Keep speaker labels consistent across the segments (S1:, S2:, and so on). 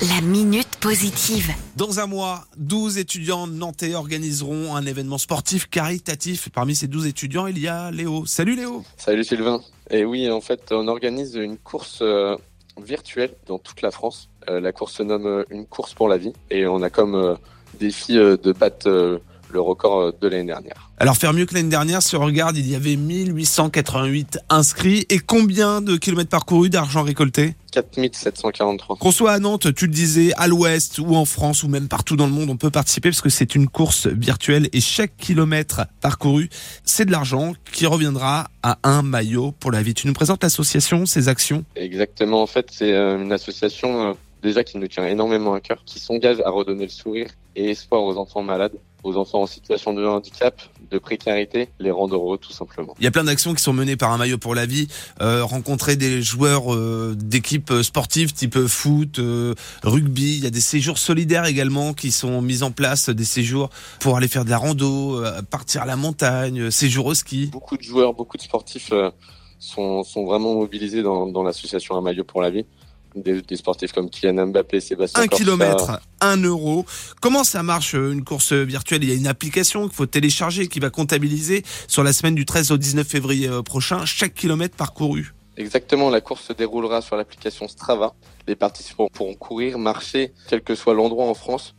S1: La minute positive.
S2: Dans un mois, 12 étudiants nantais organiseront un événement sportif caritatif. Parmi ces 12 étudiants, il y a Léo. Salut Léo.
S3: Salut Sylvain. Et oui, en fait, on organise une course euh, virtuelle dans toute la France. Euh, la course se nomme euh, une course pour la vie et on a comme défi de battre le record euh, de l'année dernière.
S2: Alors faire mieux que l'année dernière, si on regarde, il y avait 1888 inscrits. Et combien de kilomètres parcourus d'argent récolté
S3: 4743.
S2: Qu'on soit à Nantes, tu le disais, à l'ouest ou en France ou même partout dans le monde, on peut participer parce que c'est une course virtuelle et chaque kilomètre parcouru, c'est de l'argent qui reviendra à un maillot pour la vie. Tu nous présentes l'association, ses actions?
S3: Exactement, en fait, c'est euh, une association euh, déjà qui nous tient énormément à cœur, qui s'engage à redonner le sourire et espoir aux enfants malades, aux enfants en situation de handicap, de précarité, les rendre heureux tout simplement.
S2: Il y a plein d'actions qui sont menées par un maillot pour la vie. Euh, rencontrer des joueurs euh, d'équipes sportives type foot, euh, rugby. Il y a des séjours solidaires également qui sont mis en place, des séjours pour aller faire de la rando, euh, partir à la montagne, euh, séjours au ski.
S3: Beaucoup de joueurs, beaucoup de sportifs euh, sont, sont vraiment mobilisés dans, dans l'association Un maillot pour la vie. Des, des sportifs comme Kylian Mbappé, Sébastien
S2: Un
S3: Corsa.
S2: kilomètre, un euro. Comment ça marche euh, une course virtuelle? Il y a une application qu'il faut télécharger qui va comptabiliser sur la semaine du 13 au 19 février euh, prochain chaque kilomètre parcouru.
S3: Exactement, la course se déroulera sur l'application Strava. Les participants pourront courir, marcher, quel que soit l'endroit en France.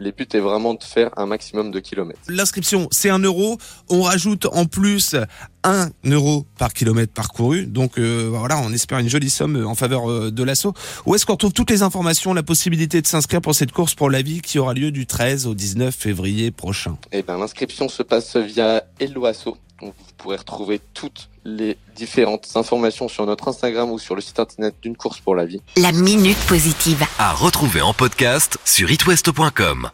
S3: Le but est vraiment de faire un maximum de kilomètres.
S2: L'inscription, c'est un euro. On rajoute en plus un euro par kilomètre parcouru. Donc euh, voilà, on espère une jolie somme en faveur euh, de l'assaut. Où est-ce qu'on retrouve toutes les informations, la possibilité de s'inscrire pour cette course pour la vie qui aura lieu du 13 au 19 février prochain?
S3: Eh ben, l'inscription se passe via Hello Asso. Donc, vous pourrez retrouver toutes les différentes informations sur notre Instagram ou sur le site internet d'une course pour la vie.
S1: La minute positive.
S4: À retrouver en podcast sur itwest.com.